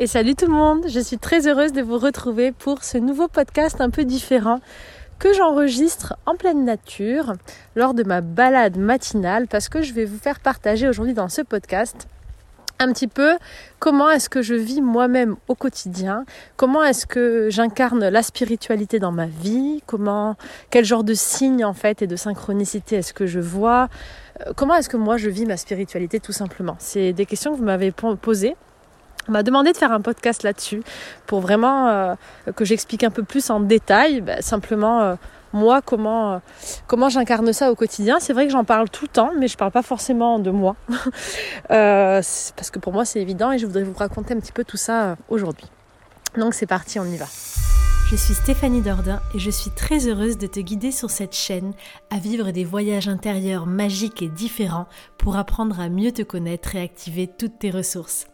et salut tout le monde, je suis très heureuse de vous retrouver pour ce nouveau podcast un peu différent que j'enregistre en pleine nature lors de ma balade matinale parce que je vais vous faire partager aujourd'hui dans ce podcast un petit peu comment est-ce que je vis moi-même au quotidien, comment est-ce que j'incarne la spiritualité dans ma vie, comment quel genre de signes en fait et de synchronicité est-ce que je vois, euh, comment est-ce que moi je vis ma spiritualité tout simplement. C'est des questions que vous m'avez posées on m'a demandé de faire un podcast là-dessus pour vraiment euh, que j'explique un peu plus en détail, bah, simplement euh, moi comment, euh, comment j'incarne ça au quotidien. C'est vrai que j'en parle tout le temps, mais je parle pas forcément de moi parce que pour moi c'est évident et je voudrais vous raconter un petit peu tout ça aujourd'hui. Donc c'est parti, on y va. Je suis Stéphanie Dordain et je suis très heureuse de te guider sur cette chaîne à vivre des voyages intérieurs magiques et différents pour apprendre à mieux te connaître et activer toutes tes ressources.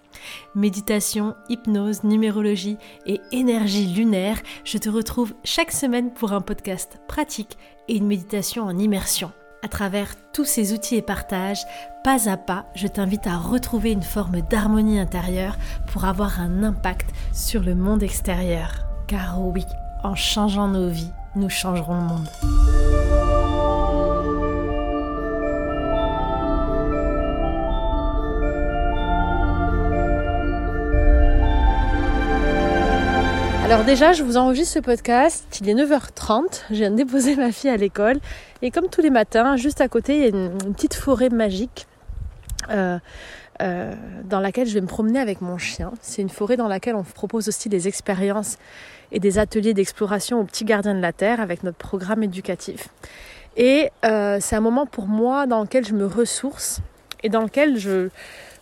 Méditation, hypnose, numérologie et énergie lunaire, je te retrouve chaque semaine pour un podcast pratique et une méditation en immersion. À travers tous ces outils et partages, pas à pas, je t'invite à retrouver une forme d'harmonie intérieure pour avoir un impact sur le monde extérieur. Car oui, en changeant nos vies, nous changerons le monde. Alors déjà, je vous enregistre ce podcast, il est 9h30, je viens de déposer ma fille à l'école et comme tous les matins, juste à côté, il y a une, petite forêt magique euh, euh, dans laquelle je vais me promener avec mon chien. C'est une forêt dans laquelle on propose aussi des expériences et des ateliers d'exploration aux petits gardiens de la Terre avec notre programme éducatif. Et euh, c'est un moment pour moi dans lequel je me ressource et dans lequel je,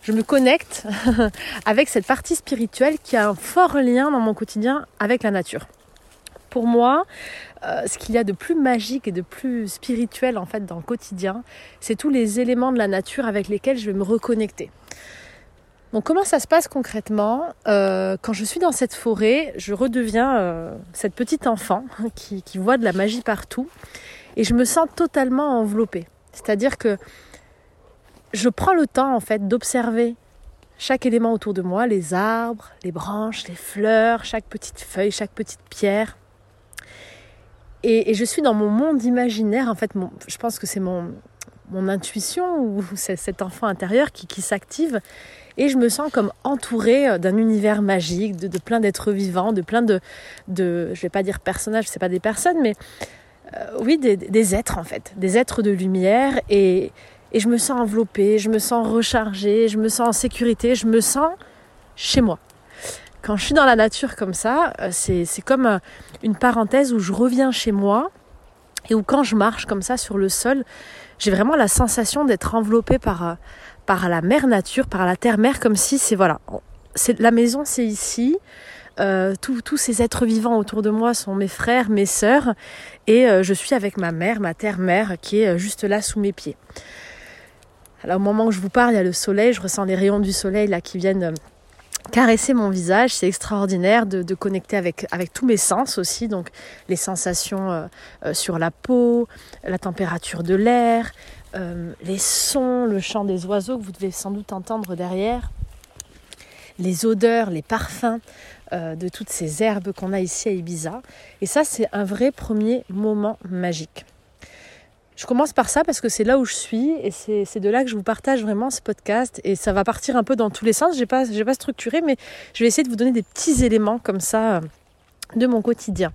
je me connecte avec cette partie spirituelle qui a un fort lien dans mon quotidien avec la nature. Pour moi, euh, ce qu'il y a de plus magique et de plus spirituel en fait dans le quotidien, c'est tous les éléments de la nature avec lesquels je vais me reconnecter. Donc comment ça se passe concrètement? Euh, Quand je suis dans cette forêt, je redeviens euh, cette petite enfant qui, qui voit de la magie partout et je me sens totalement enveloppée. C'est-à-dire que je prends le temps en fait d'observer chaque élément autour de moi, les arbres, les branches, les fleurs, chaque petite feuille, chaque petite pierre. Et, je suis dans mon monde imaginaire, en fait, je pense que c'est mon, intuition ou cet enfant intérieur qui, qui s'active et je me sens comme entourée euh, d'un univers magique, de, plein d'êtres vivants, de plein de, de, je vais pas dire personnages, c'est pas des personnes, mais euh, oui, des, des, êtres en fait, des êtres de lumière et, et je me sens enveloppée, je me sens rechargée, je me sens en sécurité, je me sens chez moi. Quand je suis dans la nature comme ça, euh, c'est comme euh, une parenthèse où je reviens chez moi et où quand je marche comme ça sur le sol, j'ai vraiment la sensation d'être enveloppée par, euh, la mère nature, par la terre-mère, comme si c'est voilà, la maison c'est ici, tous ces êtres vivants autour de moi sont mes frères, mes sœurs, et je suis avec ma mère, ma terre-mère, qui est juste là sous mes pieds. Alors au moment où je vous parle, il y a le soleil, je ressens les rayons du soleil là qui viennent euh, caresser mon visage. C'est extraordinaire de, connecter avec, avec tous mes sens aussi, donc les sensations euh, euh, sur la peau, la température de l'air, les sons, le chant des oiseaux que vous devez sans doute entendre derrière, les odeurs, les parfums de toutes ces herbes qu'on a ici à Ibiza. Et ça, c'est un vrai premier moment magique. Je commence par ça parce que c'est là où je suis et c'est de là que je vous partage vraiment ce podcast et ça va partir un peu dans tous les sens. J'ai pas pas structuré mais je vais essayer de vous donner des petits éléments comme ça euh, de mon quotidien.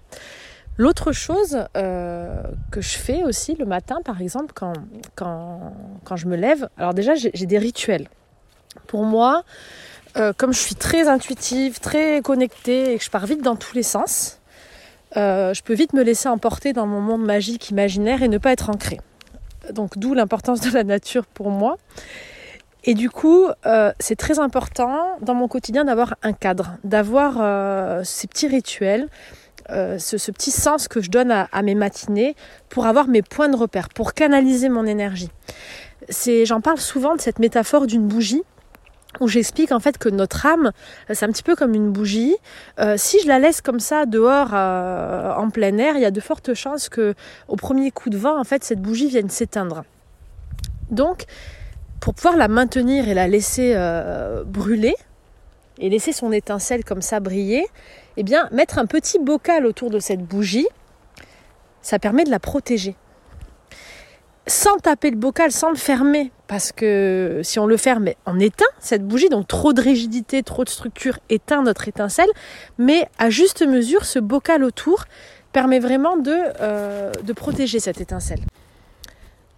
L'autre chose euh, que je fais aussi le matin, par exemple, quand, quand, quand je me lève, alors déjà j'ai des rituels. Pour moi, euh, comme je suis très intuitive, très connectée et que je pars vite dans tous les sens, euh, je peux vite me laisser emporter dans mon monde magique imaginaire et ne pas être ancré. Donc d'où l'importance de la nature pour moi. Et du coup, euh, c'est très important dans mon quotidien d'avoir un cadre, d'avoir euh, ces petits rituels, ce, petit sens que je donne à, à, mes matinées pour avoir mes points de repère, pour canaliser mon énergie. J'en parle souvent de cette métaphore d'une bougie où j'explique en fait que notre âme, c'est un petit peu comme une bougie. Euh, si je la laisse comme ça dehors euh, en plein air, il y a de fortes chances que au premier coup de vent, en fait, cette bougie vienne s'éteindre. Donc, pour pouvoir la maintenir et la laisser euh, brûler, et laisser son étincelle comme ça briller, eh bien mettre un petit bocal autour de cette bougie, ça permet de la protéger. Sans taper le bocal, sans le fermer, parce que si on le ferme, on éteint cette bougie, donc trop de rigidité, trop de structure éteint notre étincelle, mais à juste mesure, ce bocal autour permet vraiment de, euh, protéger cette étincelle.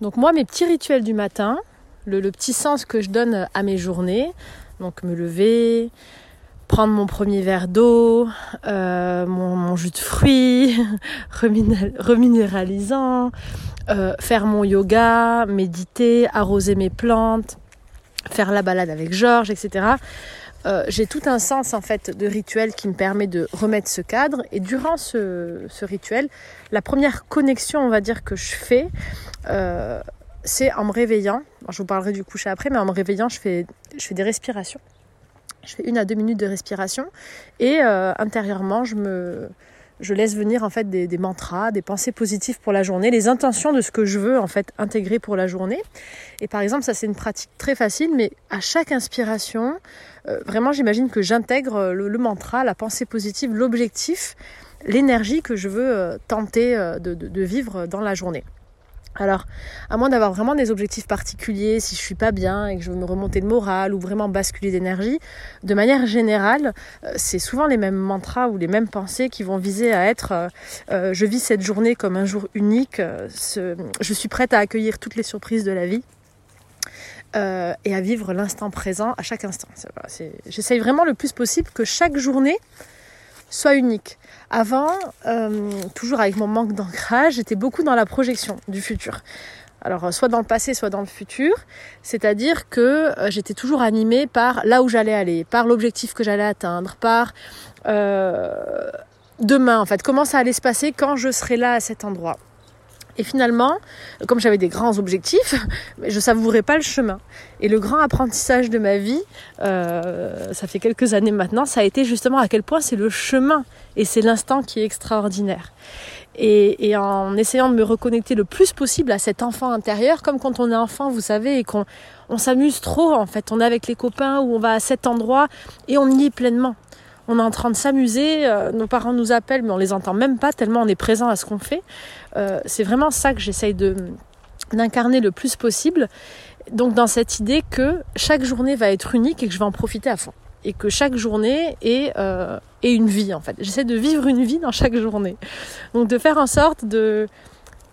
Donc moi, mes petits rituels du matin, le, petit sens que je donne à mes journées, donc me lever, prendre mon premier verre d'eau, euh, mon, jus de fruits, reminéralisant, euh, faire mon yoga, méditer, arroser mes plantes, faire la balade avec Georges, etc. Euh, j'ai tout un sens en fait de rituel qui me permet de remettre ce cadre. Et durant ce, rituel, la première connexion on va dire que je fais, c'est en me réveillant, je vous parlerai du coucher après, mais en me réveillant je fais, des respirations. Je fais une à deux minutes de respiration. Et euh, intérieurement, je me, je laisse venir en fait des, mantras, des pensées positives pour la journée, les intentions de ce que je veux en fait intégrer pour la journée. Et par exemple, ça c'est une pratique très facile, mais à chaque inspiration, euh, vraiment j'imagine que j'intègre le, mantra, la pensée positive, l'objectif, l'énergie que je veux euh, tenter de vivre dans la journée. Alors, à moins d'avoir vraiment des objectifs particuliers, si je suis pas bien et que je veux me remonter de morale ou vraiment basculer d'énergie, de manière générale, euh, c'est souvent les mêmes mantras ou les mêmes pensées qui vont viser à être euh, euh, je vis cette journée comme un jour unique, je suis prête à accueillir toutes les surprises de la vie. et à vivre l'instant présent à chaque instant. J'essaye vraiment le plus possible que chaque journée soit unique. Avant, euh, toujours avec mon manque d'ancrage, j'étais beaucoup dans la projection du futur. Alors, euh, soit dans le passé, soit dans le futur. C'est-à-dire que euh, j'étais toujours animée par là où j'allais aller, par l'objectif que j'allais atteindre, par demain, en fait, comment ça allait se passer quand je serai là à cet endroit. Et finalement, comme j'avais des grands objectifs, je savourais pas le chemin. Et le grand apprentissage de ma vie, euh, ça fait quelques années maintenant, ça a été justement à quel point c'est le chemin et c'est l'instant qui est extraordinaire. Et, en essayant de me reconnecter le plus possible à cet enfant intérieur, comme quand on est enfant, vous savez, et qu'on on s'amuse trop en fait, on est avec les copains ou on va à cet endroit et on y est pleinement on est en train de s'amuser, euh, nos parents nous appellent, mais on les entend même pas tellement on est présent à ce qu'on fait. Euh, c'est vraiment ça que j'essaye de d'incarner le plus possible. Donc dans cette idée que chaque journée va être unique et que je vais en profiter à fond. Et que chaque journée est, euh, est une vie en fait. J'essaie de vivre une vie dans chaque journée. Donc de faire en sorte de,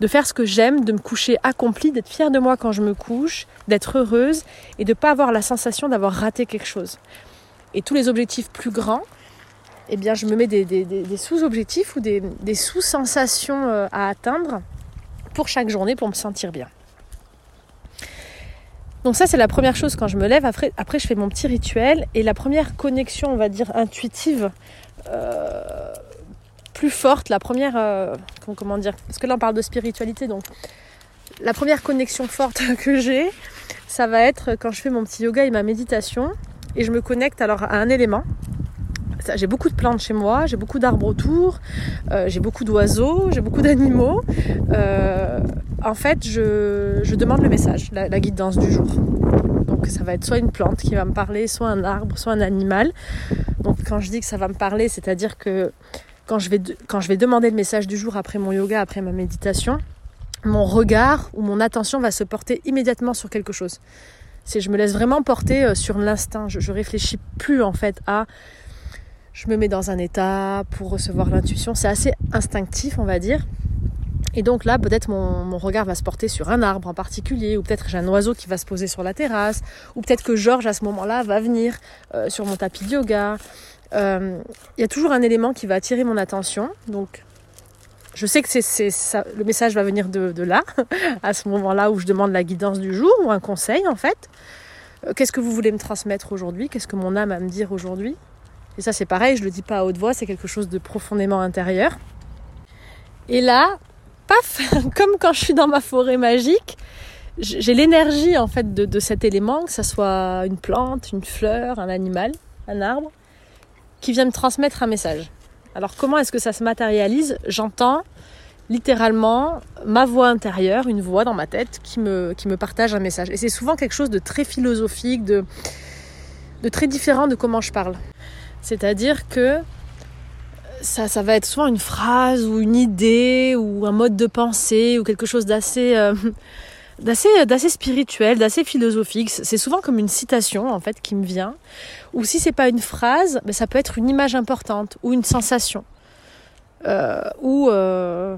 de faire ce que j'aime, de me coucher accomplie, d'être fière de moi quand je me couche, d'être heureuse et de ne pas avoir la sensation d'avoir raté quelque chose. Et tous les objectifs plus grands, eh bien, je me mets des, sous-objectifs ou des, sous-sensations euh, à atteindre pour chaque journée pour me sentir bien. Donc ça, c'est la première chose quand je me lève. Après, je fais mon petit rituel. Et la première connexion, on va dire, intuitive, euh, plus forte, la première... Euh, comment dire Parce que là, on parle de spiritualité. Donc, la première connexion forte que j'ai, ça va être quand je fais mon petit yoga et ma méditation. Et je me connecte alors à un élément j'ai beaucoup de plantes chez moi, j'ai beaucoup d'arbres autour, euh, j'ai beaucoup d'oiseaux, j'ai beaucoup d'animaux. Euh, en fait, je, demande le message, la, guidance du jour. Donc ça va être soit une plante qui va me parler, soit un arbre, soit un animal. Donc quand je dis que ça va me parler, c'est-à-dire que quand je, vais, demander le message du jour après mon yoga, après ma méditation, mon regard ou mon attention va se porter immédiatement sur quelque chose. C'est je me laisse vraiment porter euh, sur l'instinct. Je, je réfléchis plus en fait à je me mets dans un état pour recevoir l'intuition. C'est assez instinctif, on va dire. Et donc là, peut-être mon, regard va se porter sur un arbre en particulier, ou peut-être j'ai un oiseau qui va se poser sur la terrasse, ou peut-être que Georges à ce moment-là va venir euh, sur mon tapis de yoga. Euh, il y a toujours un élément qui va attirer mon attention. Donc je sais que le message va venir de, de là, à ce moment-là où je demande la guidance du jour ou un conseil en fait. Euh, qu'est-ce que vous voulez me transmettre aujourd'hui? Qu'est-ce que mon âme a à me dire aujourd'hui? Et ça, c'est pareil, je le dis pas à haute voix, c'est quelque chose de profondément intérieur. Et là, paf, comme quand je suis dans ma forêt magique, j'ai l'énergie en fait de, cet élément, que ce soit une plante, une fleur, un animal, un arbre, qui vient me transmettre un message. Alors comment est-ce que ça se matérialise? J'entends littéralement ma voix intérieure, une voix dans ma tête qui me, partage un message. Et c'est souvent quelque chose de très philosophique, de très différent de comment je parle. C'est-à-dire que ça, ça va être souvent une phrase ou une idée ou un mode de pensée ou quelque chose d'assez euh, d'assez d'assez spirituel, d'assez philosophique. C'est souvent comme une citation en fait qui me vient. Ou si c'est pas une phrase, ben, ça peut être une image importante ou une sensation euh, ou euh,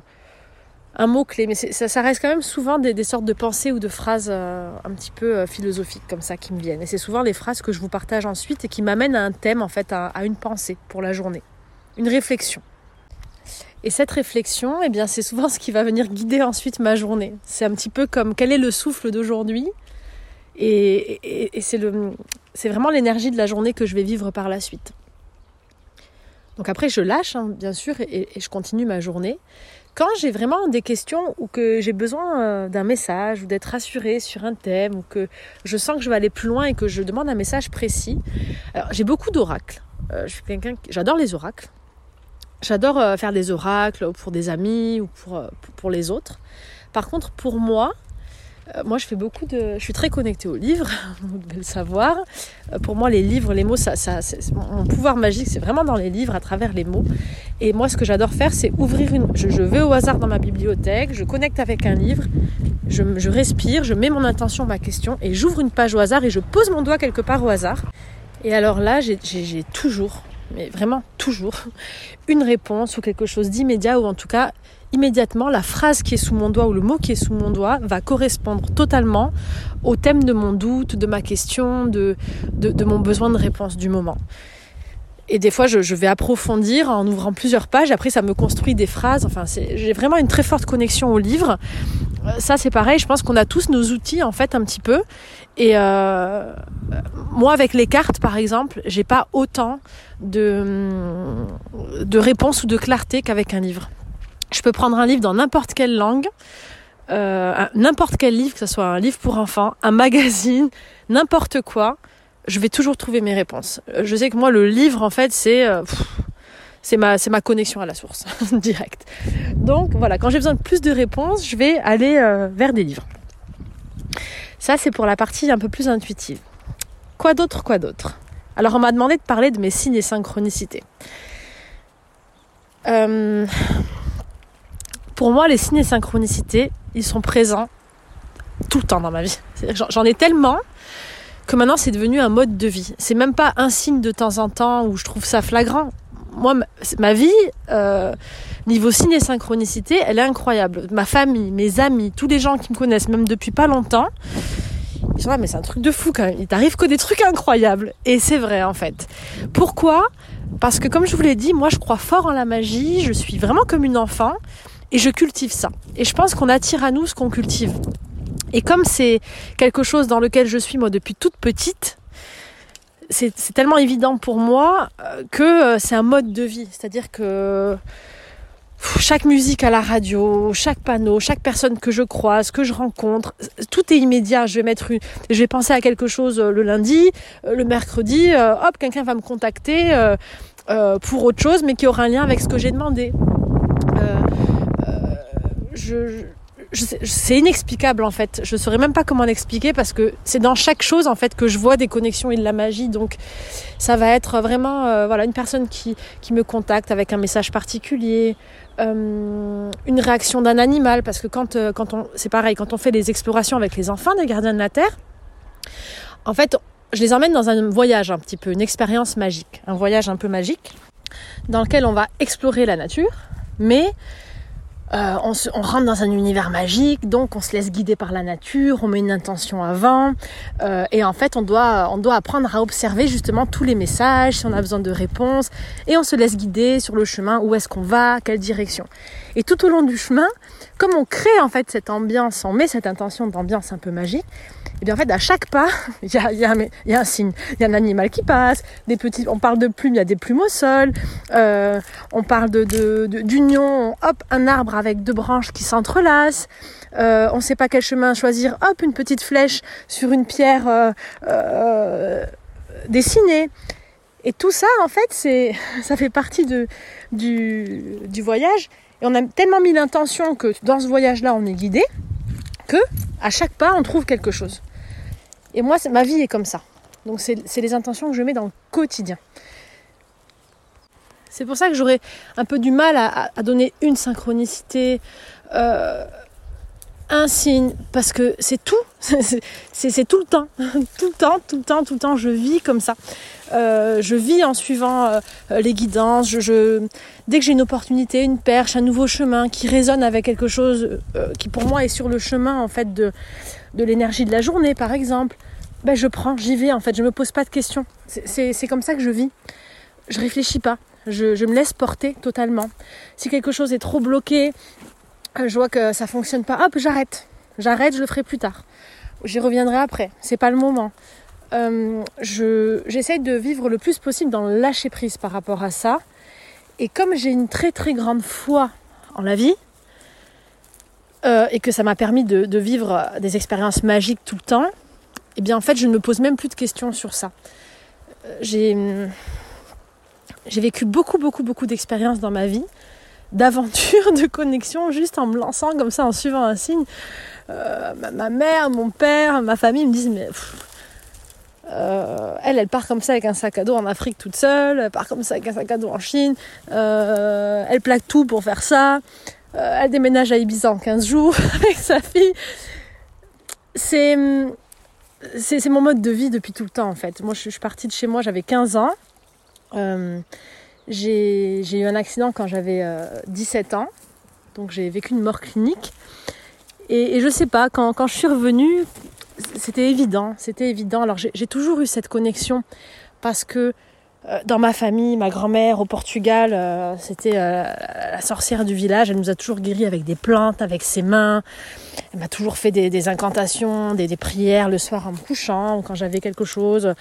un mot clé. Mais ça, reste quand même souvent des, sortes de pensées ou de phrases euh, un petit peu euh, philosophiques comme ça qui me viennent. Et c'est souvent les phrases que je vous partage ensuite et qui m'amènent à un thème en fait, à, une pensée pour la journée, une réflexion. Et cette réflexion, eh bien, c'est souvent ce qui va venir guider ensuite ma journée. C'est un petit peu comme quel est le souffle d'aujourd'hui? Et, c'est, vraiment l'énergie de la journée que je vais vivre par la suite. Donc après, je lâche, hein, bien sûr, et, je continue ma journée. Quand j'ai vraiment des questions ou que j'ai besoin euh, d'un message ou d'être rassurée sur un thème ou que je sens que je vais aller plus loin et que je demande un message précis, j'ai beaucoup d'oracles. Euh, je suis quelqu'un, j'adore les oracles. J'adore euh, faire des oracles pour des amis ou pour, les autres. Par contre, pour moi, moi je fais beaucoup de. Je suis très connectée aux livres, vous devez le savoir. pour moi, les livres, les mots, ça, ça, mon pouvoir magique, c'est vraiment dans les livres, à travers les mots. Et moi, ce que j'adore faire, c'est ouvrir une. Je, vais au hasard dans ma bibliothèque, je connecte avec un livre, je respire, je mets mon intention, ma question, et j'ouvre une page au hasard et je pose mon doigt quelque part au hasard. Et alors là, j'ai toujours, mais vraiment toujours, une réponse ou quelque chose d'immédiat, ou en tout cas, immédiatement, la phrase qui est sous mon doigt ou le mot qui est sous mon doigt va correspondre totalement au thème de mon doute, de ma question, de, mon besoin de réponse du moment. Et des fois, je, je, vais approfondir en ouvrant plusieurs pages. Après, ça me construit des phrases. Enfin, j'ai vraiment une très forte connexion au livre. Ça, c'est pareil. Je pense qu'on a tous nos outils, en fait, un petit peu. Et euh, moi, avec les cartes, par exemple, j'ai pas autant de, de réponses ou de clarté qu'avec un livre. Je peux prendre un livre dans n'importe quelle langue, euh, n'importe quel livre, que ce soit un livre pour enfants, un magazine, n'importe quoi je vais toujours trouver mes réponses. Je sais que moi, le livre, en fait, c'est euh, c'est ma, c'est ma connexion à la source, directe. Donc voilà, quand j'ai besoin de plus de réponses, je vais aller euh, vers des livres. Ça, c'est pour la partie un peu plus intuitive. Quoi d'autre, quoi d'autre? Alors, on m'a demandé de parler de mes signes et synchronicités. Euh, pour moi, les signes et synchronicités, ils sont présents tout le temps dans ma vie. J'en ai tellement que maintenant c'est devenu un mode de vie. C'est même pas un signe de temps en temps où je trouve ça flagrant. Moi, ma vie, euh, niveau et synchronicité, elle est incroyable. Ma famille, mes amis, tous les gens qui me connaissent, même depuis pas longtemps, ils sont là, mais c'est un truc de fou quand même. Il t'arrive que des trucs incroyables. Et c'est vrai en fait. Pourquoi? Parce que comme je vous l'ai dit, moi je crois fort en la magie, je suis vraiment comme une enfant et je cultive ça. Et je pense qu'on attire à nous ce qu'on cultive. Et comme c'est quelque chose dans lequel je suis moi depuis toute petite, c'est tellement évident pour moi que c'est un mode de vie. C'est-à-dire que chaque musique à la radio, chaque panneau, chaque personne que je croise, que je rencontre, tout est immédiat. Je vais mettre une, je vais penser à quelque chose le lundi, le mercredi, hop, quelqu'un va me contacter euh, pour autre chose, mais qui aura un lien avec ce que j'ai demandé. Euh, euh, je, c'est inexplicable en fait. Je ne saurais même pas comment l'expliquer parce que c'est dans chaque chose en fait que je vois des connexions et de la magie. Donc ça va être vraiment euh, voilà une personne qui, qui me contacte avec un message particulier, euh, une réaction d'un animal parce que quand euh, quand on c'est pareil quand on fait des explorations avec les enfants des gardiens de la terre, en fait je les emmène dans un voyage un petit peu, une expérience magique, un voyage un peu magique dans lequel on va explorer la nature, mais euh, on, se, on, rentre dans un univers magique, donc on se laisse guider par la nature, on met une intention avant, euh, et en fait on doit, on doit apprendre à observer justement tous les messages, si on a besoin de réponses, et on se laisse guider sur le chemin, où est-ce qu'on va, quelle direction. Et tout au long du chemin, comme on crée en fait cette ambiance, on met cette intention d'ambiance un peu magique, et bien en fait à chaque pas, il y a, un signe, il y a un animal qui passe, on parle de plumes, il y a des plumes au sol, euh, on parle d'union, hop, un arbre avec deux branches qui s'entrelacent, euh, on ne sait pas quel chemin choisir, hop, une petite flèche sur une pierre euh, dessinée. Et tout ça, en fait, ça fait partie du, du voyage. Et on a tellement mis l'intention que dans ce voyage-là, on est guidé, que à chaque pas, on trouve quelque chose. Et moi, ma vie est comme ça. Donc c'est les intentions que je mets dans le quotidien. C'est pour ça que j'aurais un peu du mal à, donner une synchronicité, euh, un signe, parce que c'est tout, c'est tout le temps, tout le temps, tout le temps, tout le temps, je vis comme ça. Euh, je vis en suivant euh, les guidances. Dès que j'ai une opportunité, une perche, un nouveau chemin qui résonne avec quelque chose qui pour moi est sur le chemin en fait de, de l'énergie de la journée, par exemple, ben je prends, j'y vais en fait, je me pose pas de questions. C'est comme ça que je vis. Je réfléchis pas. Je, je, me laisse porter totalement. Si quelque chose est trop bloqué, euh, je vois que ça fonctionne pas, hop, j'arrête. J'arrête, je le ferai plus tard. J'y reviendrai après. C'est pas le moment. Euh, J'essaye de vivre le plus possible dans le lâcher prise par rapport à ça. Et comme j'ai une très très grande foi en la vie, euh, et que ça m'a permis de, vivre des expériences magiques tout le temps, eh bien en fait je ne me pose même plus de questions sur ça. Euh, j'ai j'ai vécu beaucoup, beaucoup, beaucoup d'expériences dans ma vie, d'aventures, de connexions, juste en me lançant comme ça, en suivant un signe. Euh, ma, mère, mon père, ma famille me disent mais euh, elle, elle part comme ça avec un sac à dos en Afrique toute seule, elle part comme ça avec un sac à dos en Chine, euh, elle plaque tout pour faire ça, elle déménage à Ibiza en 15 jours avec sa fille. C'est, c'est, mon mode de vie depuis tout le temps en fait. Moi je suis partie de chez moi, j'avais 15 ans. Euh, j'ai eu un accident quand j'avais 17 euh, ans, donc j'ai vécu une mort clinique. Et, je sais pas, quand, quand je suis revenue, c'était évident, c'était évident. Alors j'ai toujours eu cette connexion parce que euh, dans ma famille, ma grand-mère au Portugal, c'était la sorcière du village. Elle nous a toujours guéris avec des plantes, avec ses mains. Elle m'a toujours fait des, incantations, des, des, prières le soir en me couchant ou quand j'avais quelque chose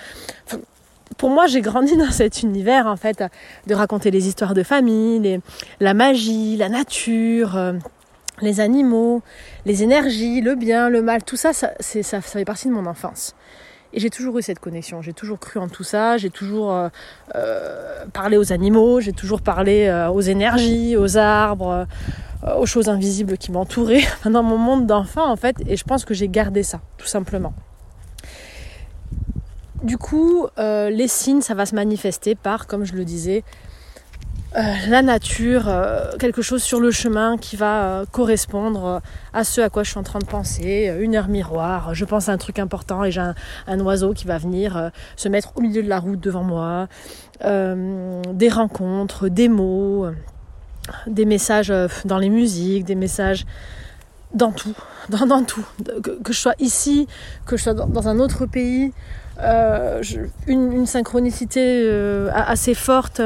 pour moi, j'ai grandi dans cet univers, en fait, de raconter les histoires de famille, la magie, la nature, euh, les animaux, les énergies, le bien, le mal, tout ça, ça, ça, fait partie de mon enfance. Et j'ai toujours eu cette connexion, j'ai toujours cru en tout ça, j'ai toujours euh, euh, parlé aux animaux, j'ai toujours parlé aux énergies, aux arbres, aux choses invisibles qui m'entouraient dans mon monde d'enfant en fait, et je pense que j'ai gardé ça, tout simplement. Du coup, euh, les signes, ça va se manifester par, comme je le disais, euh, la nature, euh, quelque chose sur le chemin qui va correspondre à ce à quoi je suis en train de penser, une heure miroir, je pense à un truc important et j'ai un, oiseau qui va venir se mettre au milieu de la route devant moi, des rencontres, des mots, des messages dans les musiques, des messages dans tout, dans, tout, que, je sois ici, que je sois dans un autre pays, euh, une, synchronicité euh, assez forte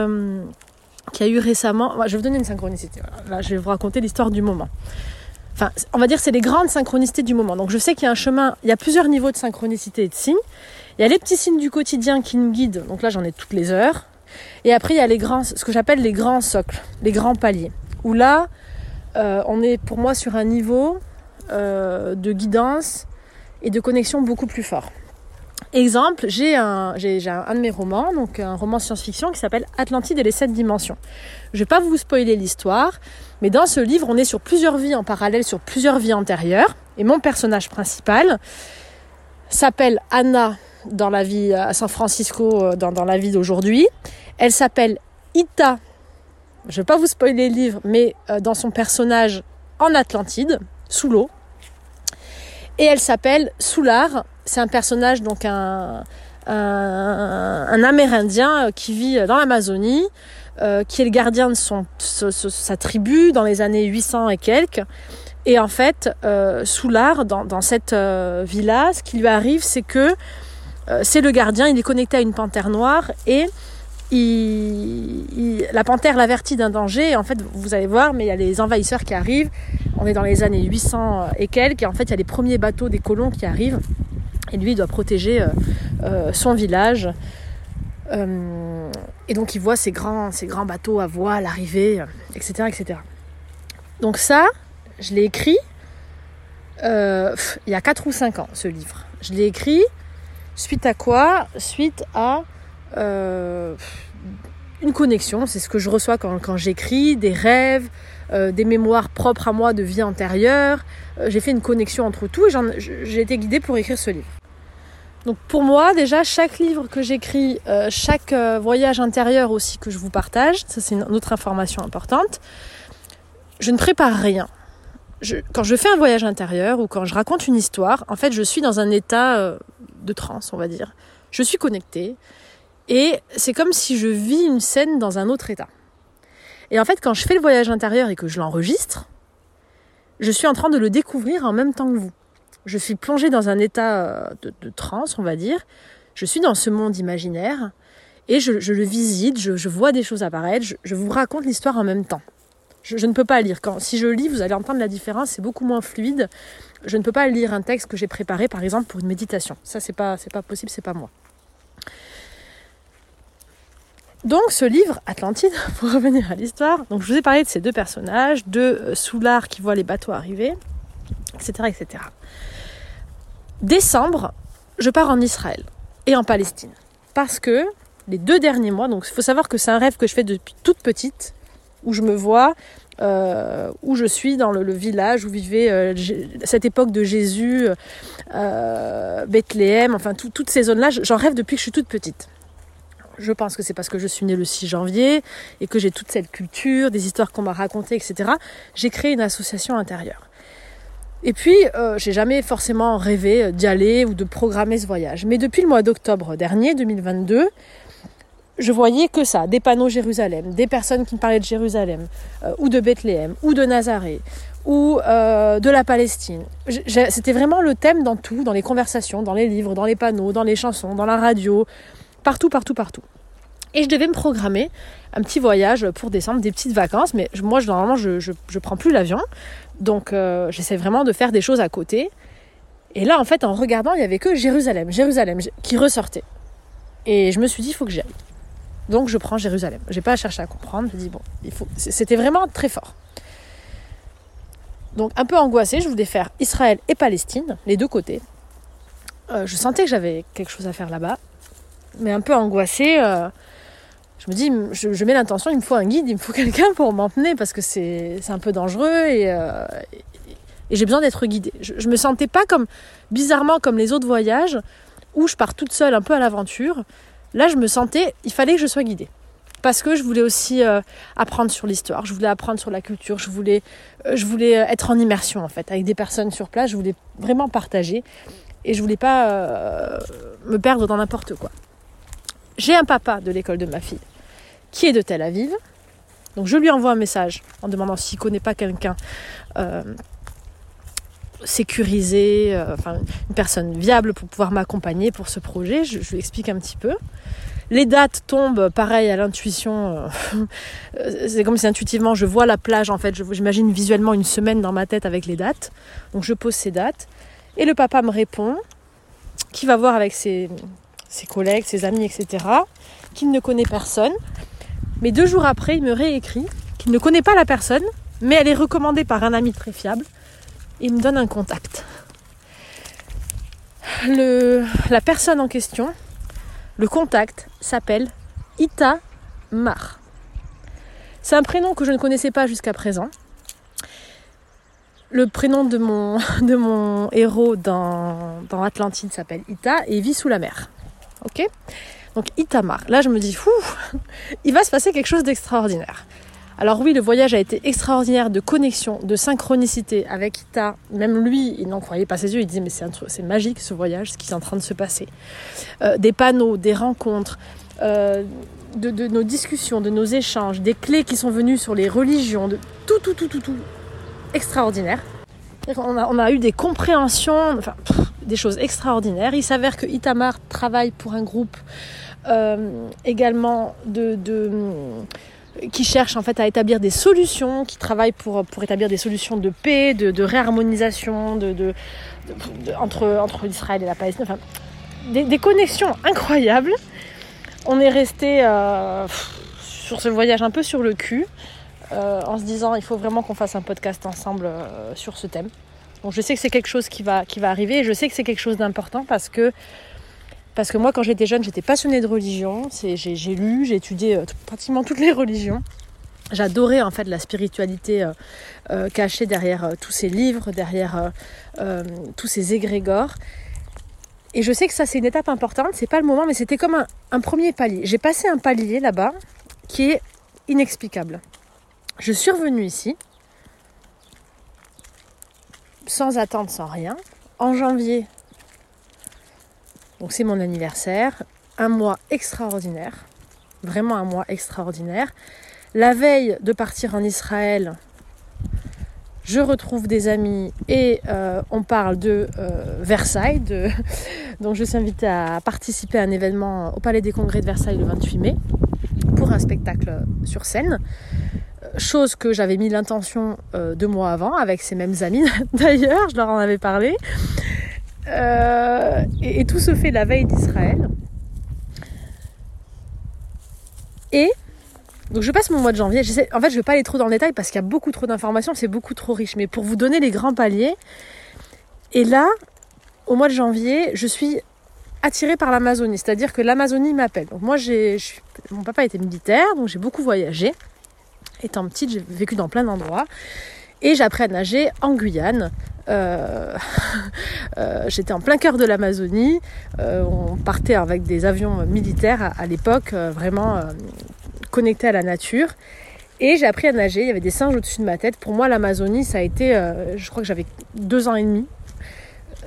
euh, qui a eu récemment. je vais vous donner une synchronicité. Là, je vais vous raconter l'histoire du moment. Enfin, on va dire c'est les grandes synchronicités du moment. Donc je sais qu'il y a un chemin, il y a plusieurs niveaux de synchronicité et de signes. Il y a les petits signes du quotidien qui nous guident. Donc là, j'en ai toutes les heures. Et après, il y a les grands, ce que j'appelle les grands socles, les grands paliers. Où là, on est pour moi sur un niveau de guidance et de connexion beaucoup plus fort. Exemple, j'ai un, de mes romans, donc un roman science-fiction qui s'appelle Atlantide et les sept dimensions. Je vais pas vous spoiler l'histoire, mais dans ce livre, on est sur plusieurs vies en parallèle, sur plusieurs vies antérieures. Et mon personnage principal s'appelle Anna dans la vie à San Francisco, euh, dans, la vie d'aujourd'hui. Elle s'appelle Ita, je vais pas vous spoiler le livre, mais euh, dans son personnage en Atlantide, sous l'eau. Et elle s'appelle Soulard c'est un personnage, donc un, Amérindien euh, qui vit dans l'Amazonie, euh, qui est le gardien de sa tribu dans les années 800 et quelques. Et en fait, euh, Soulard, dans, cette euh, villa, ce qui lui arrive, c'est que c'est le gardien, il est connecté à une panthère noire et la panthère l'avertit d'un danger. En fait, vous allez voir, mais il y a les envahisseurs qui arrivent. On est dans les années 800 et quelques. Et en fait, il y a les premiers bateaux des colons qui arrivent. Et lui, doit protéger euh, euh, son village. Euh, et donc, il voit ces grands, ces grands bateaux à voile arriver, etc., etc. Donc ça, je l'ai écrit il y a 4 ou 5 ans, ce livre. Je l'ai écrit suite à quoi? Suite à une connexion, c'est ce que je reçois quand j'écris, des rêves, des mémoires propres à moi de vie antérieure. j'ai fait une connexion entre tout et j'ai été guidée pour écrire ce livre. Donc pour moi, déjà, chaque livre que j'écris, euh, chaque euh, voyage intérieur aussi que je vous partage, ça c'est une autre information importante, je ne prépare rien. quand je fais un voyage intérieur ou quand je raconte une histoire, en fait, je suis dans un état euh, de transe, on va dire. Je suis connectée et c'est comme si je vis une scène dans un autre état. Et en fait, quand je fais le voyage intérieur et que je l'enregistre, je suis en train de le découvrir en même temps que vous. Je suis plongée dans un état euh, de, transe, on va dire. Je suis dans ce monde imaginaire et je, le visite, je, vois des choses apparaître, je, vous raconte l'histoire en même temps. Je, ne peux pas lire. Si je lis, vous allez entendre la différence, c'est beaucoup moins fluide. Je ne peux pas lire un texte que j'ai préparé, par exemple, pour une méditation. Ça, c'est pas, pas possible, c'est pas moi. Donc ce livre, Atlantide, pour revenir à l'histoire, donc je vous ai parlé de ces deux personnages, deux euh, soulards qui voient les bateaux arriver, etc., etc. Décembre, je pars en Israël et en Palestine. Parce que les deux derniers mois, donc il faut savoir que c'est un rêve que je fais depuis toute petite, où je me vois, euh, où je suis dans le, village où vivait euh, cette époque de Jésus, euh, Bethléem, enfin toutes ces zones-là, j'en rêve depuis que je suis toute petite. Je pense que c'est parce que je suis née le 6 janvier et que j'ai toute cette culture, des histoires qu'on m'a racontées, etc. J'ai créé une association intérieure. Et puis, euh, j'ai jamais forcément rêvé d'y aller ou de programmer ce voyage. Mais depuis le mois d'octobre dernier, 2022, je voyais que ça, des panneaux Jérusalem, des personnes qui me parlaient de Jérusalem, euh, ou de Bethléem, ou de Nazareth, ou euh, de la Palestine. C'était vraiment le thème dans tout, dans les conversations, dans les livres, dans les panneaux, dans les chansons, dans la radio, partout, partout, partout. Et je devais me programmer un petit voyage pour décembre, des petites vacances. Mais moi, normalement, je, je, prends plus l'avion. Donc, euh, j'essaie vraiment de faire des choses à côté. Et là, en fait, en regardant, il n'y avait que Jérusalem, Jérusalem qui ressortait. Et je me suis dit, il faut que j'y aille. Donc, je prends Jérusalem. J'ai pas cherché à comprendre. Je dis, bon, il faut. C'était vraiment très fort. Donc, un peu angoissée, je voulais faire Israël et Palestine, les deux côtés. Euh, je sentais que j'avais quelque chose à faire là-bas. Mais un peu angoissée. Euh, je me dis, je, mets l'intention, il me faut un guide, il me faut quelqu'un pour m'emmener parce que c'est un peu dangereux euh, et, j'ai besoin d'être guidée. Je, je me sentais pas comme, bizarrement, comme les autres voyages où je pars toute seule un peu à l'aventure. Là, je me sentais, il fallait que je sois guidée. Parce que je voulais aussi euh, apprendre sur l'histoire, je voulais apprendre sur la culture, je voulais, euh, je voulais être en immersion en fait, avec des personnes sur place, je voulais vraiment partager et je voulais pas me perdre dans n'importe quoi. J'ai un papa de l'école de ma fille qui est de Tel Aviv. Donc je lui envoie un message en demandant s'il connaît pas quelqu'un euh, sécurisé, euh, enfin une personne viable pour pouvoir m'accompagner pour ce projet. Je, lui explique un petit peu. Les dates tombent pareil à l'intuition. Euh, c'est comme si intuitivement je vois la plage en fait. J'imagine visuellement une semaine dans ma tête avec les dates. Donc je pose ces dates. Et le papa me répond qu'il va voir avec ses, ses collègues, ses amis, etc. Qu'il ne connaît personne mais deux jours après, il me réécrit qu'il ne connaît pas la personne, mais elle est recommandée par un ami très fiable. Il me donne un contact. La personne en question, le contact, s'appelle Ita Mar. C'est un prénom que je ne connaissais pas jusqu'à présent. Le prénom de mon, de mon héros dans, dans Atlantide s'appelle Ita et vit sous la mer. Ok donc Itamar. Là, je me dis, il va se passer quelque chose d'extraordinaire. Alors oui, le voyage a été extraordinaire de connexion, de synchronicité avec Ita. Même lui, il n'en croyait pas ses yeux. Il disait mais c'est magique ce voyage, ce qui est en train de se passer. Euh, des panneaux, des rencontres, euh, de, nos discussions, de nos échanges, des clés qui sont venues sur les religions, de tout, tout, tout, tout, tout, extraordinaire. On a, eu des compréhensions, des choses extraordinaires. Il s'avère que Itamar travaille pour un groupe euh, également de, qui cherche en fait à établir des solutions, qui travaille pour, établir des solutions de paix, de, réharmonisation entre, entre Israël et la Palestine. Des, connexions incroyables. On est resté euh, sur ce voyage un peu sur le cul, euh, en se disant il faut vraiment qu'on fasse un podcast ensemble sur ce thème. Donc je sais que c'est quelque chose qui va, qui va arriver et je sais que c'est quelque chose d'important parce que parce que moi, quand j'étais jeune, j'étais passionnée de religion. J'ai lu, j'ai étudié euh, pratiquement toutes les religions. J'adorais en fait la spiritualité euh, euh, cachée derrière tous ces livres, derrière tous ces égrégores. Et je sais que ça, c'est une étape importante. C'est pas le moment, mais c'était comme un premier palier. J'ai passé un palier là-bas qui est inexplicable. Je suis revenue ici, sans attente, sans rien. En janvier, donc c'est mon anniversaire, un mois extraordinaire, vraiment un mois extraordinaire. La veille de partir en Israël, je retrouve des amis et euh, on parle de euh, Versailles. Donc je suis invitée à participer à un événement au Palais des Congrès de Versailles le 28 mai pour un spectacle sur scène. Chose que j'avais mis l'intention euh, deux mois avant avec ces mêmes amis d'ailleurs, je leur en avais parlé. et, et tout se fait la veille d'Israël. Et donc je passe mon mois de janvier. En fait, je ne vais pas aller trop dans le détail parce qu'il y a beaucoup trop d'informations, c'est beaucoup trop riche. Mais pour vous donner les grands paliers, et là, au mois de janvier, je suis attirée par l'Amazonie. C'est-à-dire que l'Amazonie m'appelle. Donc moi, j'ai, mon papa était militaire, donc j'ai beaucoup voyagé. Étant petite, j'ai vécu dans plein d'endroits. Et j'ai appris à nager en Guyane. Euh, euh, j'étais en plein cœur de l'Amazonie. Euh, on partait avec des avions militaires à, l'époque, vraiment connecté à la nature. Et j'ai appris à nager, il y avait des singes au-dessus de ma tête. Pour moi, l'Amazonie, ça a été, je crois que j'avais deux ans et demi.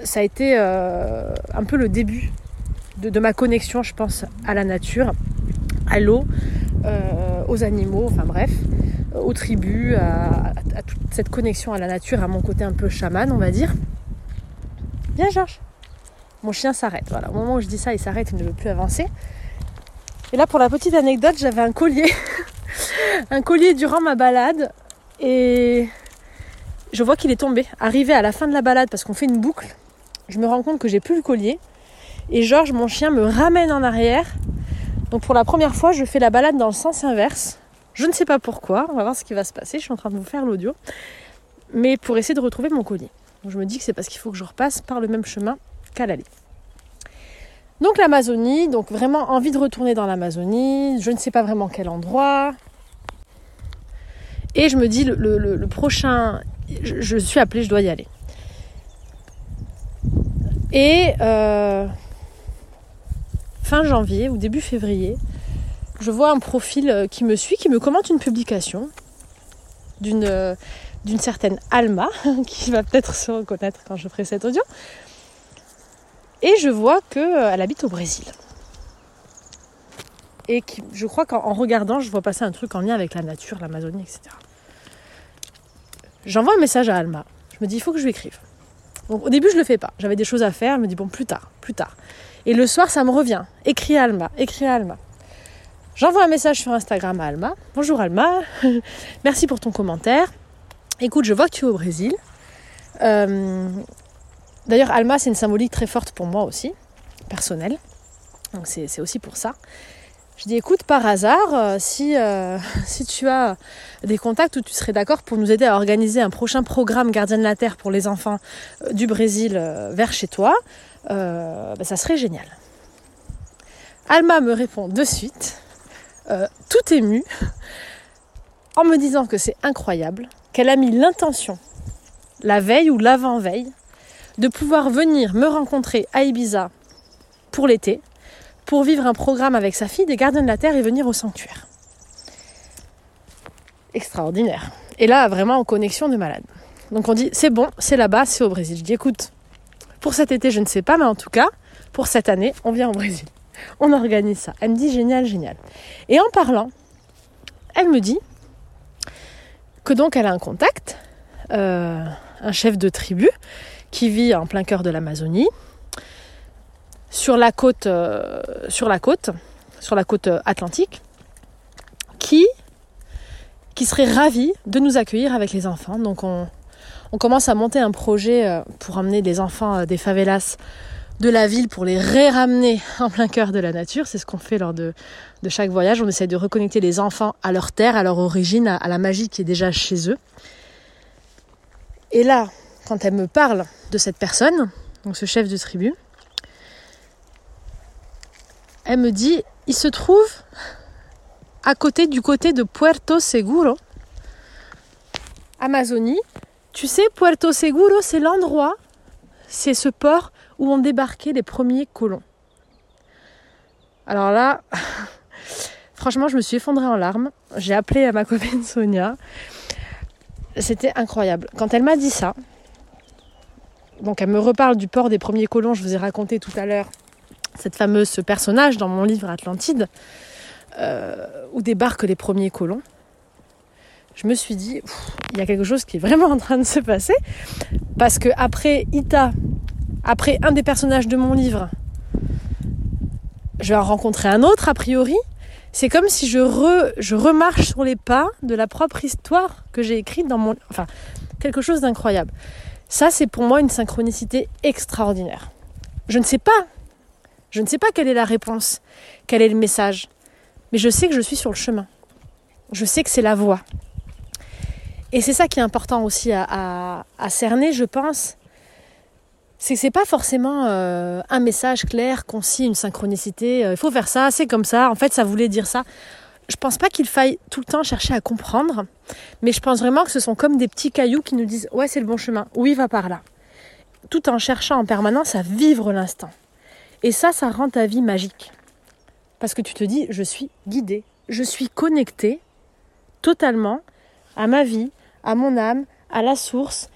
Ça a été un peu le début de, ma connexion, je pense, à la nature, à l'eau, euh, aux animaux, enfin bref, aux tribus, à, toute cette connexion à la nature, à mon côté un peu chaman, on va dire. Viens, Georges. Mon chien s'arrête. Voilà, au moment où je dis ça, il s'arrête, il ne veut plus avancer. Et là, pour la petite anecdote, j'avais un collier. un collier durant ma balade. Et je vois qu'il est tombé. Arrivé à la fin de la balade, parce qu'on fait une boucle, je me rends compte que j'ai plus le collier. Et Georges, mon chien, me ramène en arrière. Donc pour la première fois, je fais la balade dans le sens inverse. Je ne sais pas pourquoi. On va voir ce qui va se passer. Je suis en train de vous faire l'audio. Mais pour essayer de retrouver mon collier. Donc je me dis que c'est parce qu'il faut que je repasse par le même chemin qu'à l'aller. Donc l'Amazonie, donc vraiment envie de retourner dans l'Amazonie, je ne sais pas vraiment quel endroit. Et je me dis, le, prochain, je, suis appelée, je dois y aller. Et euh, fin janvier ou début février, je vois un profil qui me suit, qui me commente une publication d'une d'une certaine Alma, qui va peut-être se reconnaître quand je ferai cet audio, et je vois qu'elle euh, habite au Brésil. Et je crois qu'en regardant, je vois passer un truc en lien avec la nature, l'Amazonie, etc. J'envoie un message à Alma. Je me dis, il faut que je lui écrive. Au début, je ne le fais pas. J'avais des choses à faire. Je me dis, bon, plus tard, plus tard. Et le soir, ça me revient. Écris à Alma, écris à Alma. J'envoie un message sur Instagram à Alma. Bonjour Alma, merci pour ton commentaire. Écoute, je vois que tu es au Brésil. Euh, D'ailleurs, Alma, c'est une symbolique très forte pour moi aussi, personnelle. Donc c'est aussi pour ça. Je dis écoute, par hasard, euh, si, euh, si tu as des contacts où tu serais d'accord pour nous aider à organiser un prochain programme Gardien de la Terre pour les enfants euh, du Brésil vers chez toi, bah, ça serait génial. Alma me répond de suite, tout ému, en me disant que c'est incroyable, qu'elle a mis l'intention, la veille ou l'avant-veille, de pouvoir venir me rencontrer à Ibiza pour l'été, pour vivre un programme avec sa fille des Gardiens de la Terre et venir au sanctuaire. Extraordinaire. Et là, vraiment en connexion de malade. Donc on dit, c'est bon, c'est là-bas, c'est au Brésil. Je dis, écoute, pour cet été, je ne sais pas, mais en tout cas, pour cette année, on vient au Brésil. On organise ça. Elle me dit, génial, génial. Et en parlant, elle me dit que donc elle a un contact, euh, un chef de tribu, qui vit en plein cœur de l'Amazonie, sur la côte, euh, sur la côte, sur la côte atlantique, qui, qui serait ravi de nous accueillir avec les enfants. Donc on, commence à monter un projet euh, pour emmener les enfants euh, des favelas de la ville pour les ré-ramener en plein cœur de la nature. C'est ce qu'on fait lors de, de, chaque voyage. On essaie de reconnecter les enfants à leur terre, à leur origine, à, à la magie qui est déjà chez eux. Et là, quand elle me parle de cette personne, donc ce chef de tribu, elle me dit, il se trouve à côté du côté de Puerto Seguro, Amazonie. Tu sais, Puerto Seguro, c'est l'endroit, c'est ce port où ont débarqué les premiers colons. Alors là, franchement, je me suis effondrée en larmes. J'ai appelé à ma copine Sonia. C'était incroyable. Quand elle m'a dit ça, donc elle me reparle du port des premiers colons, je vous ai raconté tout à l'heure cette fameuse personnage dans mon livre Atlantide, euh, où débarquent les premiers colons. Je me suis dit, il y a quelque chose qui est vraiment en train de se passer, parce que après Ita, après un des personnages de mon livre, je vais en rencontrer un autre a priori. C'est comme si je, je remarche sur les pas de la propre histoire que j'ai écrite dans mon... Enfin, quelque chose d'incroyable. Ça, c'est pour moi une synchronicité extraordinaire. Je ne sais pas. Je ne sais pas quelle est la réponse, quel est le message. Mais je sais que je suis sur le chemin. Je sais que c'est la voie. Et c'est ça qui est important aussi à, cerner, je pense. C'est que c'est pas forcément euh, un message clair, concis, une synchronicité. Euh, il faut faire ça, c'est comme ça. En fait, ça voulait dire ça je pense pas qu'il faille tout le temps chercher à comprendre, mais je pense vraiment que ce sont comme des petits cailloux qui nous disent ouais c'est le bon chemin, oui va par là, tout en cherchant en permanence à vivre l'instant. Et ça, ça rend ta vie magique. Parce que tu te dis je suis guidée, je suis connectée totalement à ma vie, à mon âme, à la source.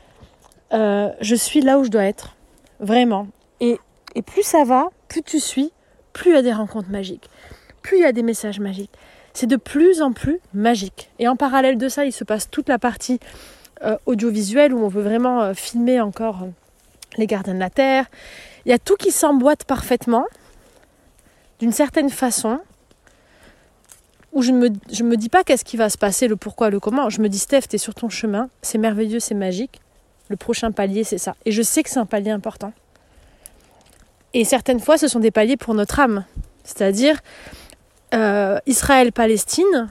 Euh, je suis là où je dois être, vraiment. Et, et plus ça va, plus tu suis, plus il y a des rencontres magiques, plus il y a des messages magiques c'est de plus en plus magique. Et en parallèle de ça, il se passe toute la partie euh, audiovisuelle où on veut vraiment euh, filmer encore les gardiens de la Terre. Il y a tout qui s'emboîte parfaitement, d'une certaine façon, où je ne me, je me dis pas qu'est-ce qui va se passer, le pourquoi, le comment. Je me dis, Steph, tu es sur ton chemin, c'est merveilleux, c'est magique. Le prochain palier, c'est ça. Et je sais que c'est un palier important. Et certaines fois, ce sont des paliers pour notre âme. C'est-à-dire, euh, Israël-Palestine,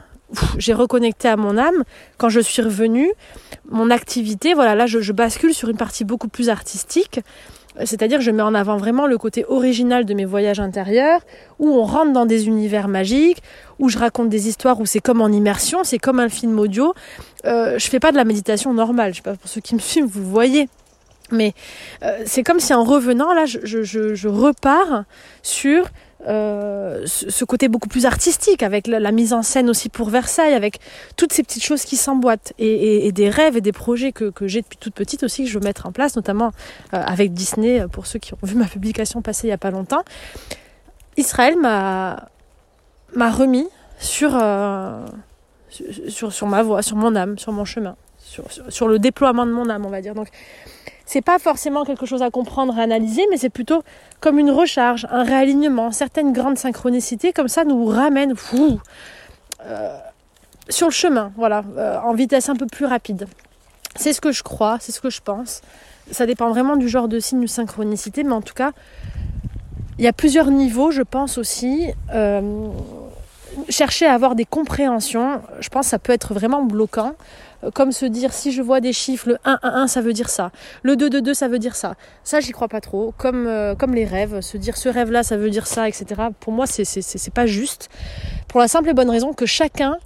j'ai reconnecté à mon âme. Quand je suis revenue, mon activité, voilà, là je, bascule sur une partie beaucoup plus artistique. C'est-à-dire je mets en avant vraiment le côté original de mes voyages intérieurs, où on rentre dans des univers magiques, où je raconte des histoires où c'est comme en immersion, c'est comme un film audio. Euh, je fais pas de la méditation normale, je sais pas pour ceux qui me suivent, vous voyez. Mais euh, c'est comme si en revenant, là, je repars sur euh, ce côté beaucoup plus artistique, avec la, mise en scène aussi pour Versailles, avec toutes ces petites choses qui s'emboîtent, et, des rêves et des projets que, j'ai depuis toute petite aussi, que je veux mettre en place, notamment euh, avec Disney, pour ceux qui ont vu ma publication passer il n'y a pas longtemps. Israël m'a remis sur, euh, sur, sur ma voie, sur mon âme, sur mon chemin, sur, sur, le déploiement de mon âme, on va dire. Donc, c'est pas forcément quelque chose à comprendre, à analyser, mais c'est plutôt comme une recharge, un réalignement, certaines grandes synchronicités, comme ça nous ramènent euh, sur le chemin, voilà, euh, en vitesse un peu plus rapide. C'est ce que je crois, c'est ce que je pense. Ça dépend vraiment du genre de signe de synchronicité, mais en tout cas, il y a plusieurs niveaux, je pense aussi. Euh, chercher à avoir des compréhensions, je pense que ça peut être vraiment bloquant. Comme se dire si je vois des chiffres, le 1, 1, 1 ça veut dire ça, le 2, 2, 2 ça veut dire ça. Ça j'y crois pas trop. Comme, euh, comme les rêves, se dire ce rêve là ça veut dire ça, etc. Pour moi c'est, c'est, pas juste. Pour la simple et bonne raison que chacun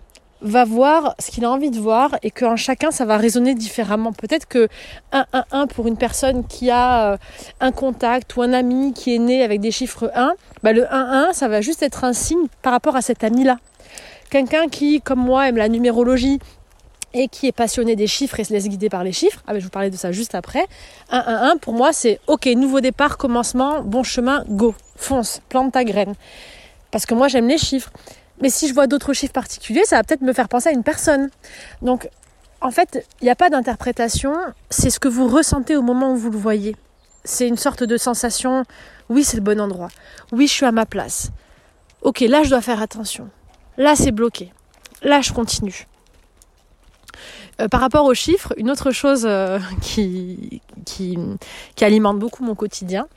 va voir ce qu'il a envie de voir et qu'en chacun ça va résonner différemment. Peut-être que 1, 1, 1 pour une personne qui a euh, un contact ou un ami qui est né avec des chiffres 1, bah le 1, 1 ça va juste être un signe par rapport à cet ami-là. Quelqu'un qui, comme moi, aime la numérologie et qui est passionné des chiffres et se laisse guider par les chiffres, ah ben, je vous parlais de ça juste après, 1, 1, 1, pour moi c'est ok, nouveau départ, commencement, bon chemin, go, fonce, plante ta graine. Parce que moi j'aime les chiffres. Mais si je vois d'autres chiffres particuliers, ça va peut-être me faire penser à une personne. Donc en fait, il n'y a pas d'interprétation, c'est ce que vous ressentez au moment où vous le voyez. C'est une sorte de sensation, oui c'est le bon endroit, oui je suis à ma place. Ok, là je dois faire attention. Là c'est bloqué. Là je continue. Euh, par rapport aux chiffres, une autre chose euh, qui, alimente beaucoup mon quotidien,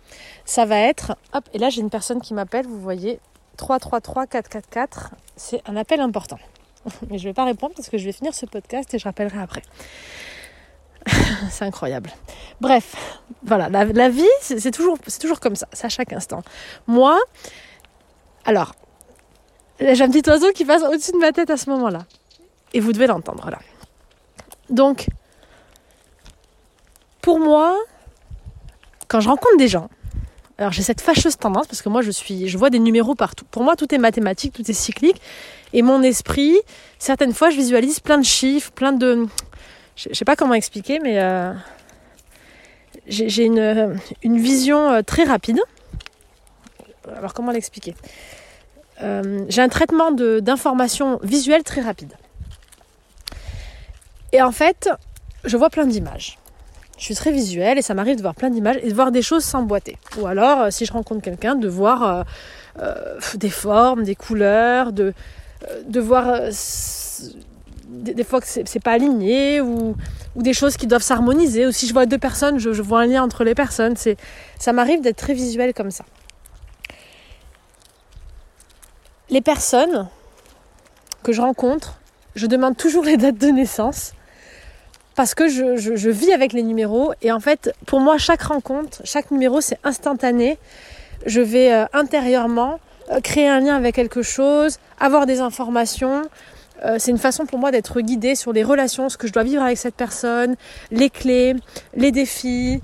ça va être, hop, et là j'ai une personne qui m'appelle, vous voyez, 333 444, c'est un appel important. Mais je ne vais pas répondre parce que je vais finir ce podcast et je rappellerai après. c'est incroyable. Bref, voilà, la, la vie, c'est toujours, toujours comme ça, c'est à chaque instant. Moi, alors, j'ai un petit oiseau qui passe au-dessus de ma tête à ce moment-là. Et vous devez l'entendre là. Donc, pour moi, quand je rencontre des gens, Alors j'ai cette fâcheuse tendance parce que moi je suis, je vois des numéros partout. Pour moi tout est mathématique, tout est cyclique. Et mon esprit, certaines fois je visualise plein de chiffres, plein de... Je sais pas comment expliquer, mais euh, j'ai une, une, vision euh, très rapide. Alors comment l'expliquer? Euh, J'ai un traitement d'informations visuelles très rapide. Et en fait, je vois plein d'images. Je suis très visuelle et ça m'arrive de voir plein d'images et de voir des choses s'emboîter. Ou alors, euh, si je rencontre quelqu'un, de voir euh, euh, des formes, des couleurs, de, de voir des, fois que c'est pas aligné ou, ou, des choses qui doivent s'harmoniser. Ou si je vois deux personnes, je, je vois un lien entre les personnes. Ça m'arrive d'être très visuelle comme ça. Les personnes que je rencontre, je demande toujours les dates de naissance parce que je, vis avec les numéros et en fait pour moi chaque rencontre, chaque numéro c'est instantané. Je vais euh, intérieurement euh, créer un lien avec quelque chose, avoir des informations. Euh, c'est une façon pour moi d'être guidée sur les relations, ce que je dois vivre avec cette personne, les clés, les défis,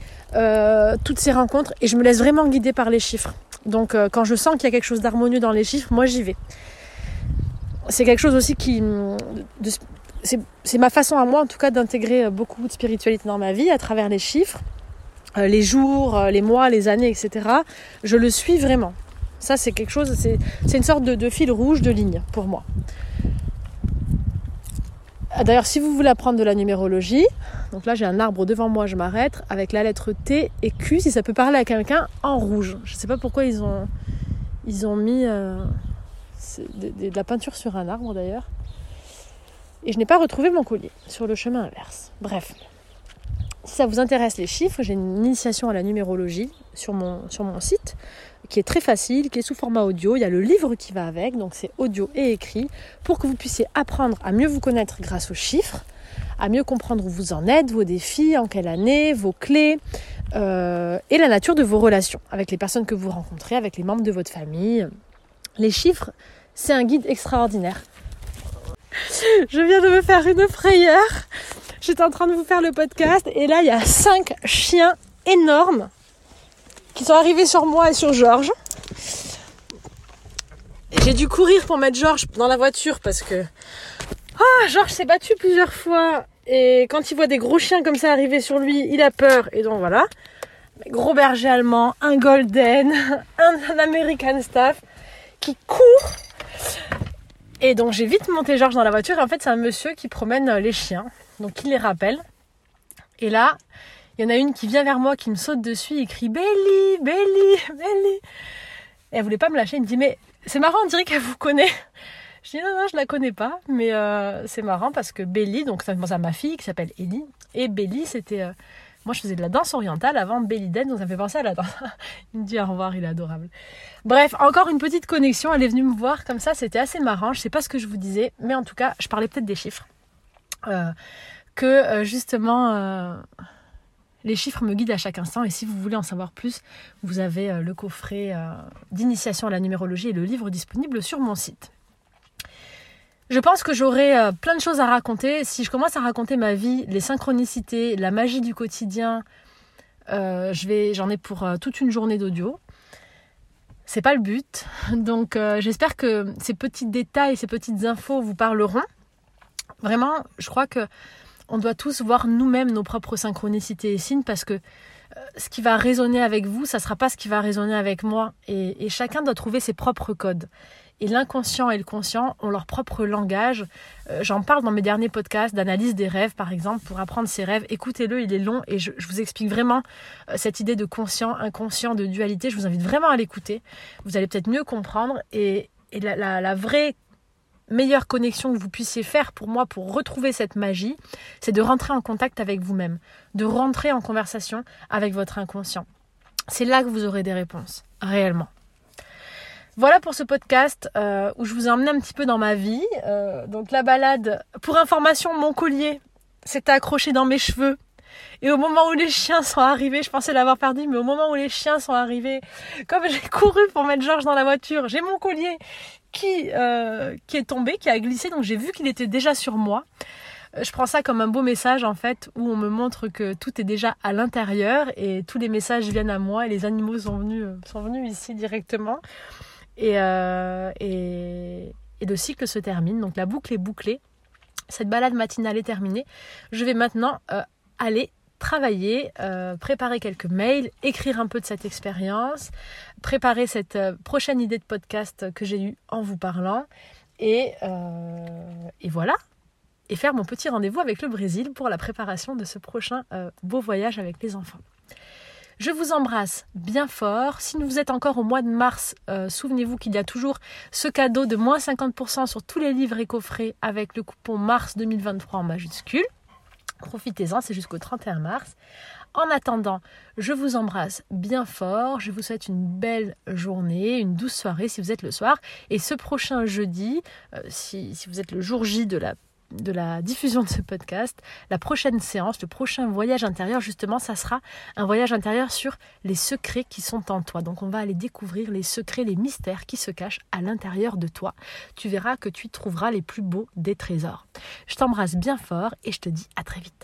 toutes ces rencontres et je me laisse vraiment guider par les chiffres. Donc quand je sens qu'il y a quelque chose d'harmonieux dans les chiffres, moi j'y vais. C'est quelque chose aussi qui, c'est ma façon à moi en tout cas d'intégrer euh, beaucoup de spiritualité dans ma vie à travers les chiffres, euh, les jours, euh, les mois, les années, etc. Je le suis vraiment. Ça c'est quelque chose, c'est une sorte de, fil rouge de ligne pour moi. Ah, d'ailleurs, si vous voulez apprendre de la numérologie, donc là j'ai un arbre devant moi, je m'arrête avec la lettre T et Q si ça peut parler à quelqu'un en rouge. Je ne sais pas pourquoi ils ont, ils ont mis de, de, la peinture sur un arbre d'ailleurs. Et je n'ai pas retrouvé mon collier sur le chemin inverse. Bref, si ça vous intéresse les chiffres, j'ai une initiation à la numérologie sur mon, site qui est très facile, qui est sous format audio. Il y a le livre qui va avec, donc c'est audio et écrit, pour que vous puissiez apprendre à mieux vous connaître grâce aux chiffres, à mieux comprendre où vous en êtes, vos défis, en quelle année, vos clés, euh, et la nature de vos relations avec les personnes que vous rencontrez, avec les membres de votre famille. Les chiffres, c'est un guide extraordinaire je viens de me faire une frayeur. J'étais en train de vous faire le podcast et là il y a cinq chiens énormes qui sont arrivés sur moi et sur Georges. J'ai dû courir pour mettre Georges dans la voiture parce que oh, Georges s'est battu plusieurs fois et quand il voit des gros chiens comme ça arriver sur lui, il a peur et donc voilà. Gros berger allemand, un golden, un American staff qui court et donc j'ai vite monté Georges dans la voiture. Et en fait, c'est un monsieur qui promène euh, les chiens. Donc il les rappelle. Et là, il y en a une qui vient vers moi, qui me saute dessus et crie Belly, Belly, Belly. Elle voulait pas me lâcher. Elle me dit Mais c'est marrant, on dirait qu'elle vous connaît. Je dis non, non, je la connais pas, mais euh, c'est marrant parce que Belly, donc ça à ma fille qui s'appelle Ellie, et Belly, c'était euh, moi, je faisais de la danse orientale avant Belly Dance, donc ça fait penser à la danse. il me dit au revoir, il est adorable. Bref, encore une petite connexion. Elle est venue me voir comme ça, c'était assez marrant. Je sais pas ce que je vous disais, mais en tout cas, je parlais peut-être des chiffres. Euh, que euh, justement, euh, les chiffres me guident à chaque instant. Et si vous voulez en savoir plus, vous avez le coffret d'initiation à la numérologie et le livre disponible sur mon site. Je pense que j'aurai euh, plein de choses à raconter. Si je commence à raconter ma vie, les synchronicités, la magie du quotidien, euh, j'en ai pour euh, toute une journée d'audio. C'est pas le but. Donc j'espère que ces petits détails, ces petites infos vous parleront. Vraiment, je crois que on doit tous voir nous-mêmes nos propres synchronicités et signes parce que ce qui va résonner avec vous, ça sera pas ce qui va résonner avec moi. et chacun doit trouver ses propres codes. Et l'inconscient et le conscient ont leur propre langage. Euh, j'en parle dans mes derniers podcasts d'analyse des rêves, par exemple, pour apprendre ses rêves. Écoutez-le, il est long et je, vous explique vraiment euh, cette idée de conscient, inconscient, de dualité. Je vous invite vraiment à l'écouter. Vous allez peut-être mieux comprendre. Et, la, vraie meilleure connexion que vous puissiez faire pour moi pour retrouver cette magie, c'est de rentrer en contact avec vous-même, de rentrer en conversation avec votre inconscient. C'est là que vous aurez des réponses, réellement. Voilà pour ce podcast euh, où je vous ai emmené un petit peu dans ma vie. Euh, donc la balade, pour information, mon collier s'était accroché dans mes cheveux. Et au moment où les chiens sont arrivés, je pensais l'avoir perdu, mais au moment où les chiens sont arrivés, comme j'ai couru pour mettre Georges dans la voiture, j'ai mon collier qui, euh, est tombé, qui a glissé, donc j'ai vu qu'il était déjà sur moi. je prends ça comme un beau message en fait où on me montre que tout est déjà à l'intérieur et tous les messages viennent à moi et les animaux sont venus, sont venus ici directement. Et, et, et le cycle se termine, donc la boucle est bouclée. Cette balade matinale est terminée. Je vais maintenant aller travailler, euh, préparer quelques mails, écrire un peu de cette expérience, préparer cette euh, prochaine idée de podcast que j'ai eue en vous parlant. Et, euh, et, voilà. Et faire mon petit rendez-vous avec le Brésil pour la préparation de ce prochain beau voyage avec les enfants. Je vous embrasse bien fort. Si vous êtes encore au mois de mars, souvenez-vous qu'il y a toujours ce cadeau de moins 50% sur tous les livres et coffrets avec le coupon mars 2023 en majuscule. Profitez-en, c'est jusqu'au 31 mars. En attendant, je vous embrasse bien fort. Je vous souhaite une belle journée, une douce soirée si vous êtes le soir. Et ce prochain jeudi, euh, si, si, vous êtes le jour J de la, de la diffusion de ce podcast, la prochaine séance, le prochain voyage intérieur, justement, ça sera un voyage intérieur sur les secrets qui sont en toi. Donc on va aller découvrir les secrets, les mystères qui se cachent à l'intérieur de toi. Tu verras que tu y trouveras les plus beaux des trésors. Je t'embrasse bien fort et je te dis à très vite.